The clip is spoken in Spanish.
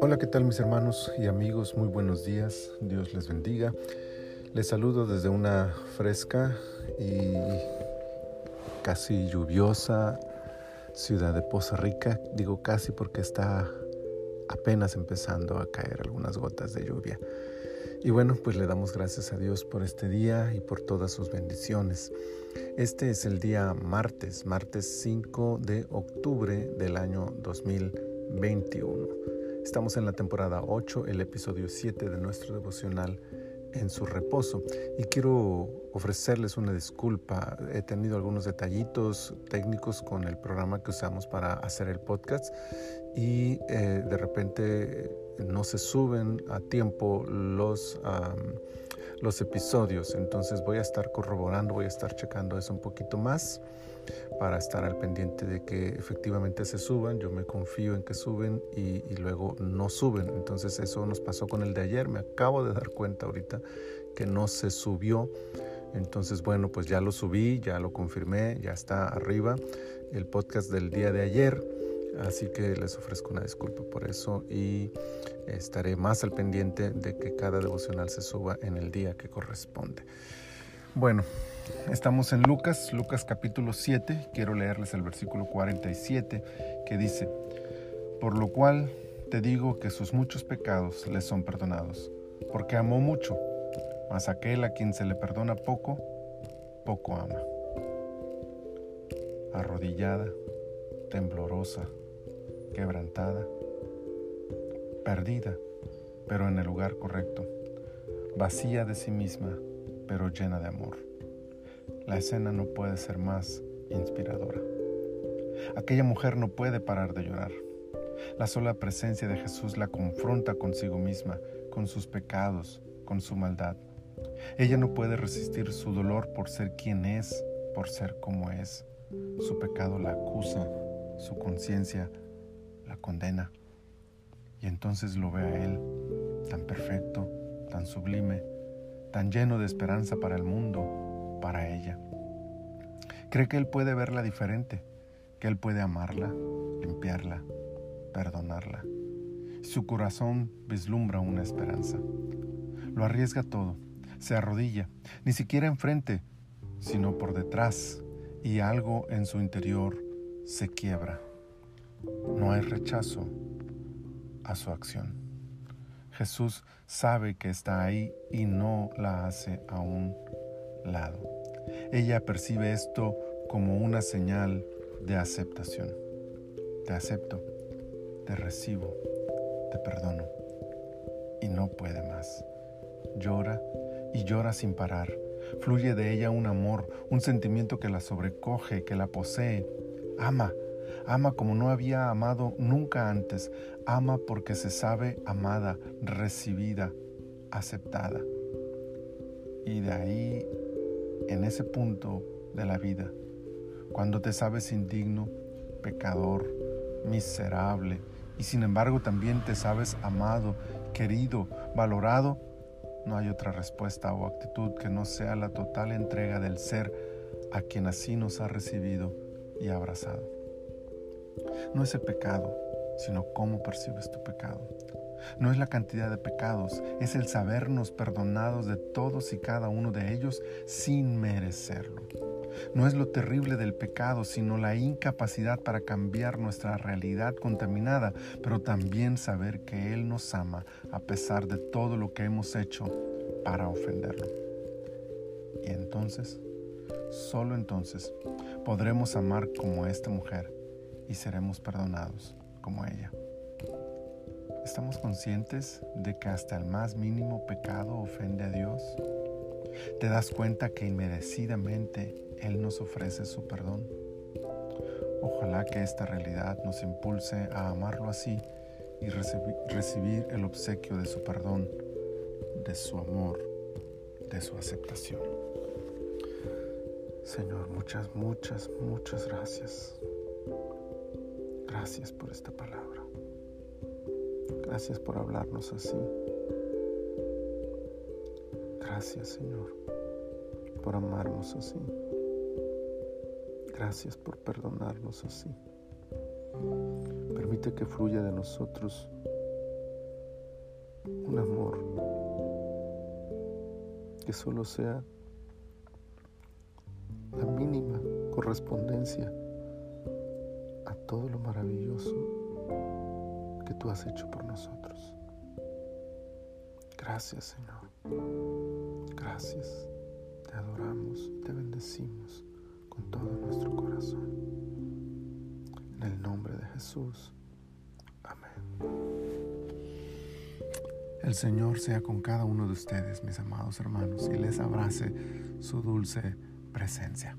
Hola, ¿qué tal mis hermanos y amigos? Muy buenos días, Dios les bendiga. Les saludo desde una fresca y casi lluviosa ciudad de Poza Rica. Digo casi porque está apenas empezando a caer algunas gotas de lluvia. Y bueno, pues le damos gracias a Dios por este día y por todas sus bendiciones. Este es el día martes, martes 5 de octubre del año 2021. Estamos en la temporada 8, el episodio 7 de nuestro devocional en su reposo. Y quiero ofrecerles una disculpa. He tenido algunos detallitos técnicos con el programa que usamos para hacer el podcast y eh, de repente no se suben a tiempo los, los episodios. Entonces voy a estar corroborando, voy a estar checando eso un poquito más para estar al pendiente de que efectivamente se suban. Yo me confío en que suben y, luego no suben. Entonces eso nos pasó con el de ayer. Me acabo de dar cuenta ahorita que no se subió. Entonces bueno, pues ya lo subí, ya lo confirmé, ya está arriba el podcast del día de ayer. Así que les ofrezco una disculpa por eso y estaré más al pendiente de que cada devocional se suba en el día que corresponde. Bueno, estamos en Lucas, Lucas capítulo 7, quiero leerles el versículo 47 que dice, por lo cual te digo que sus muchos pecados les son perdonados, porque amó mucho, mas aquel a quien se le perdona poco, poco ama. Arrodillada, temblorosa, quebrantada, perdida, pero en el lugar correcto, vacía de sí misma, pero llena de amor. La escena no puede ser más inspiradora. Aquella mujer no puede parar de llorar. La sola presencia de Jesús la confronta consigo misma, con sus pecados, con su maldad. Ella no puede resistir su dolor por ser quien es, por ser como es. Su pecado la acusa, su conciencia la condena. Y entonces lo ve a él, tan perfecto, tan sublime, tan lleno de esperanza para el mundo, para ella. Cree que Él puede verla diferente, que Él puede amarla, limpiarla, perdonarla. Su corazón vislumbra una esperanza. Lo arriesga todo, se arrodilla, ni siquiera enfrente, sino por detrás, y algo en su interior se quiebra. No hay rechazo a su acción. Jesús sabe que está ahí y no la hace a un lado. Ella percibe esto como una señal de aceptación. Te acepto, te recibo, te perdono. Y no puede más. Llora y llora sin parar. Fluye de ella un amor, un sentimiento que la sobrecoge, que la posee. Ama, Ama como no había amado nunca antes. Ama porque se sabe amada, recibida, aceptada. Y de ahí, en ese punto de la vida, cuando te sabes indigno, pecador, miserable, y sin embargo también te sabes amado, querido, valorado, no hay otra respuesta o actitud que no sea la total entrega del ser a quien así nos ha recibido y abrazado. No es el pecado, sino cómo percibes tu pecado. No es la cantidad de pecados, es el sabernos perdonados de todos y cada uno de ellos sin merecerlo. No es lo terrible del pecado, sino la incapacidad para cambiar nuestra realidad contaminada, pero también saber que Él nos ama a pesar de todo lo que hemos hecho para ofenderlo. Y entonces, solo entonces, podremos amar como esta mujer y seremos perdonados como ella. ¿Estamos conscientes de que hasta el más mínimo pecado ofende a Dios? ¿Te das cuenta que inmerecidamente Él nos ofrece su perdón? Ojalá que esta realidad nos impulse a amarlo así y recibir el obsequio de su perdón, de su amor, de su aceptación. Señor, muchas, muchas, muchas gracias. Gracias por esta palabra. Gracias por hablarnos así. Gracias Señor por amarnos así. Gracias por perdonarnos así. Permite que fluya de nosotros un amor que solo sea la mínima correspondencia a todo lo maravilloso que tú has hecho por nosotros. Gracias Señor. Gracias. Te adoramos, te bendecimos con todo nuestro corazón. En el nombre de Jesús. Amén. El Señor sea con cada uno de ustedes, mis amados hermanos, y les abrace su dulce presencia.